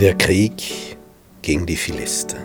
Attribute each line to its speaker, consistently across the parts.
Speaker 1: Der Krieg gegen die Philister.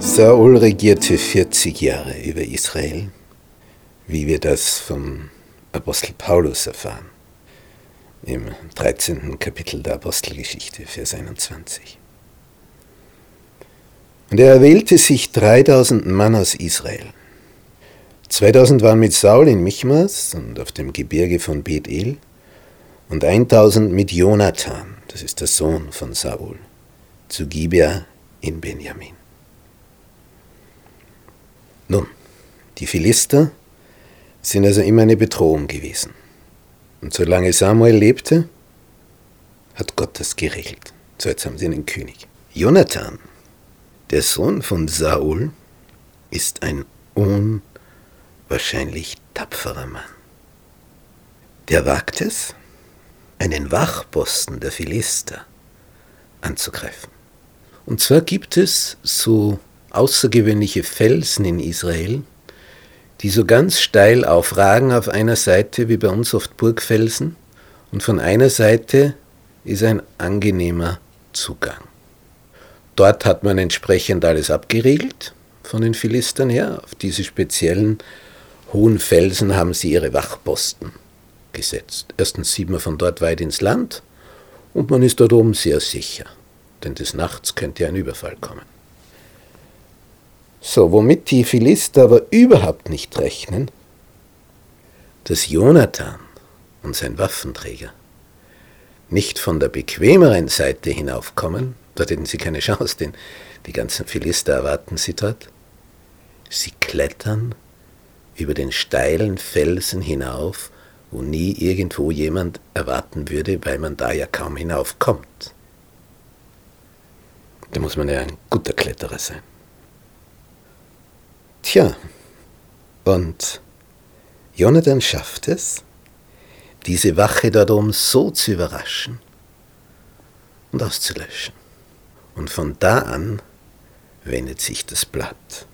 Speaker 1: Saul regierte 40 Jahre über Israel, wie wir das vom Apostel Paulus erfahren, im 13. Kapitel der Apostelgeschichte, Vers 21. Und er erwählte sich 3000 Mann aus Israel 2000 waren mit Saul in Michmas und auf dem Gebirge von Bethel und 1000 mit Jonathan, das ist der Sohn von Saul, zu Gibea in Benjamin. Nun, die Philister sind also immer eine Bedrohung gewesen. Und solange Samuel lebte, hat Gott das geregelt. So jetzt haben sie einen König. Jonathan, der Sohn von Saul, ist ein un wahrscheinlich tapferer Mann. Der wagt es, einen Wachposten der Philister anzugreifen. Und zwar gibt es so außergewöhnliche Felsen in Israel, die so ganz steil aufragen auf einer Seite wie bei uns oft Burgfelsen und von einer Seite ist ein angenehmer Zugang. Dort hat man entsprechend alles abgeriegelt von den Philistern her, auf diese speziellen hohen Felsen haben sie ihre Wachposten gesetzt. Erstens sieht man von dort weit ins Land und man ist dort oben sehr sicher, denn des Nachts könnte ein Überfall kommen. So, womit die Philister aber überhaupt nicht rechnen, dass Jonathan und sein Waffenträger nicht von der bequemeren Seite hinaufkommen, dort hätten sie keine Chance, denn die ganzen Philister erwarten sie dort. Sie klettern über den steilen Felsen hinauf, wo nie irgendwo jemand erwarten würde, weil man da ja kaum hinaufkommt. Da muss man ja ein guter Kletterer sein. Tja, und Jonathan schafft es, diese Wache dort oben so zu überraschen und auszulöschen. Und von da an wendet sich das Blatt.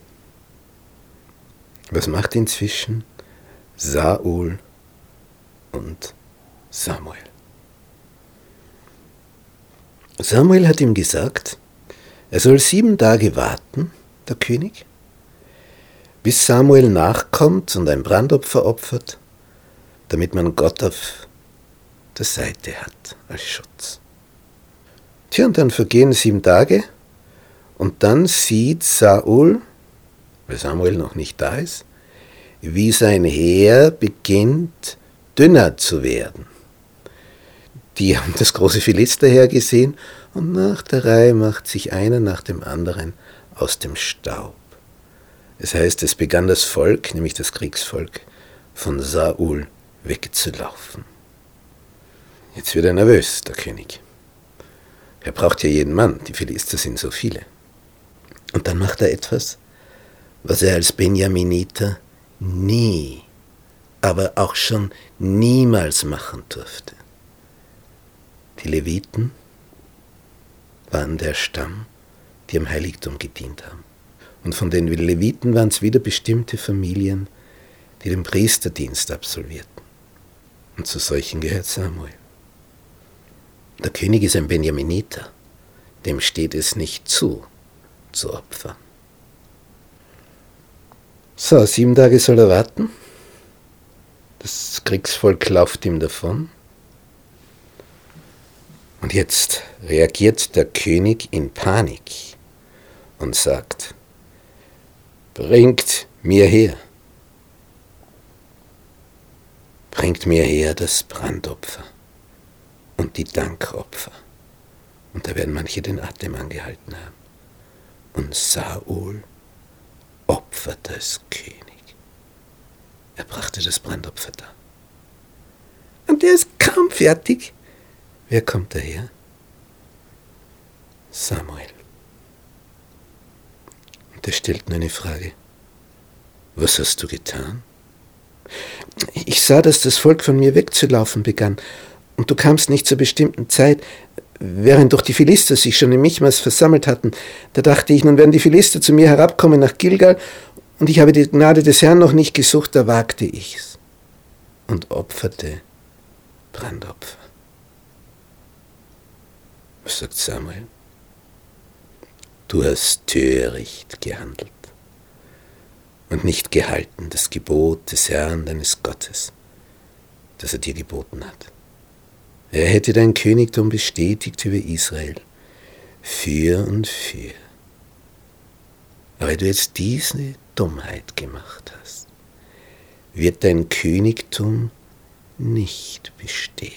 Speaker 1: Was macht inzwischen Saul und Samuel? Samuel hat ihm gesagt, er soll sieben Tage warten, der König, bis Samuel nachkommt und ein Brandopfer opfert, damit man Gott auf der Seite hat als Schutz. Tja, und dann vergehen sieben Tage und dann sieht Saul, weil Samuel noch nicht da ist, wie sein Heer beginnt dünner zu werden. Die haben das große Philisterheer gesehen und nach der Reihe macht sich einer nach dem anderen aus dem Staub. Es heißt, es begann das Volk, nämlich das Kriegsvolk, von Saul wegzulaufen. Jetzt wird er nervös, der König. Er braucht ja jeden Mann, die Philister sind so viele. Und dann macht er etwas, was er als Benjaminiter nie, aber auch schon niemals machen durfte. Die Leviten waren der Stamm, die am Heiligtum gedient haben. Und von den Leviten waren es wieder bestimmte Familien, die den Priesterdienst absolvierten. Und zu solchen gehört Samuel. Der König ist ein Benjaminiter, dem steht es nicht zu, zu opfern. So, sieben Tage soll er warten. Das Kriegsvolk lauft ihm davon. Und jetzt reagiert der König in Panik und sagt, bringt mir her, bringt mir her das Brandopfer die Dankopfer. Und da werden manche den Atem angehalten haben. Und Saul opferte es König. Er brachte das Brandopfer da. Und der ist kaum fertig. Wer kommt daher? Samuel. Und er stellt nur eine Frage. Was hast du getan? Ich sah, dass das Volk von mir wegzulaufen begann, und du kamst nicht zur bestimmten Zeit. während doch die Philister sich schon in Michmas versammelt hatten, da dachte ich, nun werden die Philister zu mir herabkommen nach Gilgal, und ich habe die Gnade des Herrn noch nicht gesucht, da wagte ich's und opferte Brandopfer. Was sagt Samuel? Du hast töricht gehandelt und nicht gehalten das Gebot des Herrn deines Gottes, das er dir geboten hat. Er hätte dein Königtum bestätigt über Israel, für und für. Aber weil du jetzt diese Dummheit gemacht hast, wird dein Königtum nicht bestehen.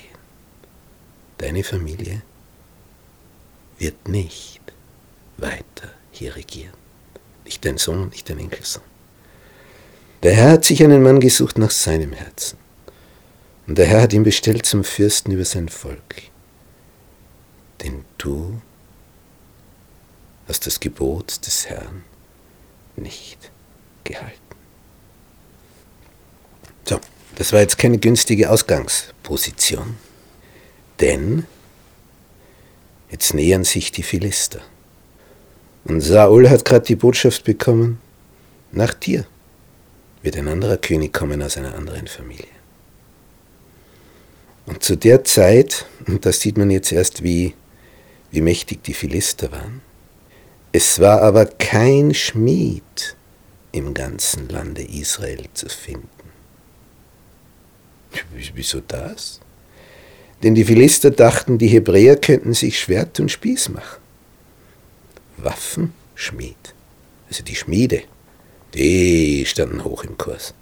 Speaker 1: Deine Familie wird nicht weiter hier regieren. Nicht dein Sohn, nicht dein Enkelsohn. Der Herr hat sich einen Mann gesucht nach seinem Herzen. Und der Herr hat ihn bestellt zum Fürsten über sein Volk. Denn du hast das Gebot des Herrn nicht gehalten. So, das war jetzt keine günstige Ausgangsposition. Denn jetzt nähern sich die Philister. Und Saul hat gerade die Botschaft bekommen, nach dir wird ein anderer König kommen aus einer anderen Familie. Und zu der Zeit, und das sieht man jetzt erst, wie, wie mächtig die Philister waren, es war aber kein Schmied im ganzen Lande Israel zu finden. Wieso das? Denn die Philister dachten, die Hebräer könnten sich Schwert und Spieß machen. Waffenschmied, also die Schmiede, die standen hoch im Kurs.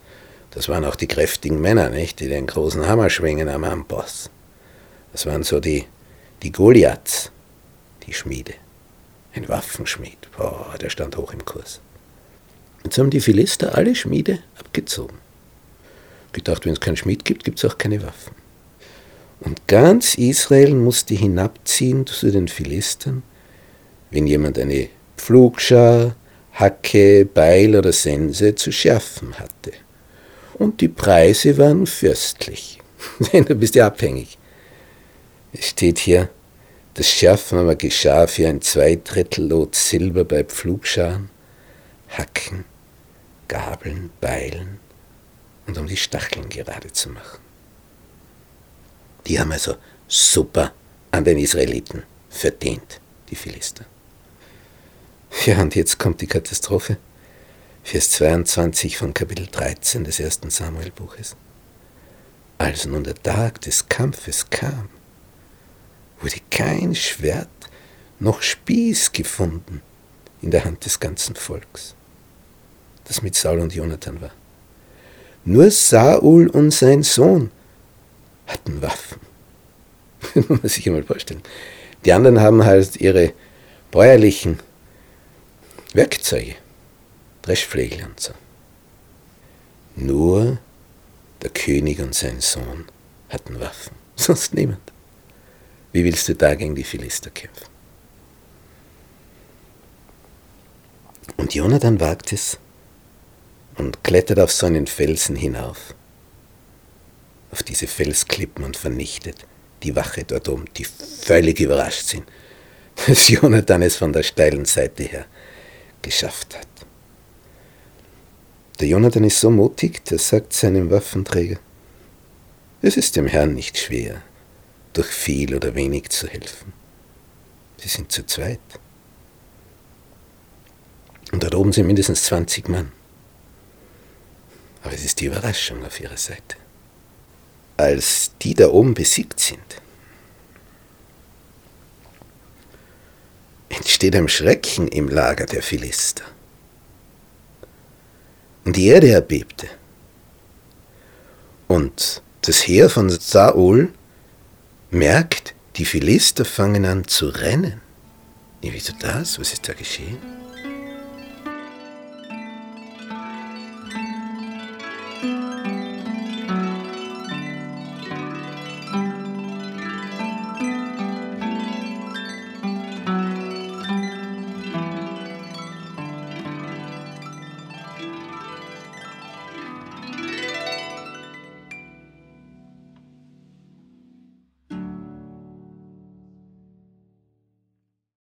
Speaker 1: Das waren auch die kräftigen Männer, nicht, die den großen Hammer schwingen am Amboss. Das waren so die, die Goliaths, die Schmiede. Ein Waffenschmied, boah, der stand hoch im Kurs. Jetzt haben die Philister alle Schmiede abgezogen. Gedacht, wenn es keinen Schmied gibt, gibt es auch keine Waffen. Und ganz Israel musste hinabziehen zu den Philistern, wenn jemand eine Pflugschar, Hacke, Beil oder Sense zu schärfen hatte. Und die Preise waren fürstlich. Denn du bist ja abhängig. Es steht hier, das Schärfen aber geschah für ein Zweidrittellot Silber bei Pflugscharen, Hacken, Gabeln, Beilen und um die Stacheln gerade zu machen. Die haben also super an den Israeliten verdient, die Philister. Ja, und jetzt kommt die Katastrophe. Vers 22 von Kapitel 13 des ersten Samuelbuches. Als nun der Tag des Kampfes kam, wurde kein Schwert noch Spieß gefunden in der Hand des ganzen Volks, das mit Saul und Jonathan war. Nur Saul und sein Sohn hatten Waffen. muss man sich einmal vorstellen. Die anderen haben halt ihre bäuerlichen Werkzeuge, Dreschflegel und so. Nur der König und sein Sohn hatten Waffen, sonst niemand. Wie willst du da gegen die Philister kämpfen? Und Jonathan wagt es und klettert auf so einen Felsen hinauf, auf diese Felsklippen und vernichtet die Wache dort oben, die völlig überrascht sind, dass Jonathan es von der steilen Seite her geschafft hat. Der Jonathan ist so mutig, der sagt seinem Waffenträger, es ist dem Herrn nicht schwer, durch viel oder wenig zu helfen. Sie sind zu zweit. Und dort oben sind mindestens 20 Mann. Aber es ist die Überraschung auf ihrer Seite. Als die da oben besiegt sind, entsteht ein Schrecken im Lager der Philister. Und die Erde erbebte. Und das Heer von Saul merkt, die Philister fangen an zu rennen. Ja, wieso das? Was ist da geschehen?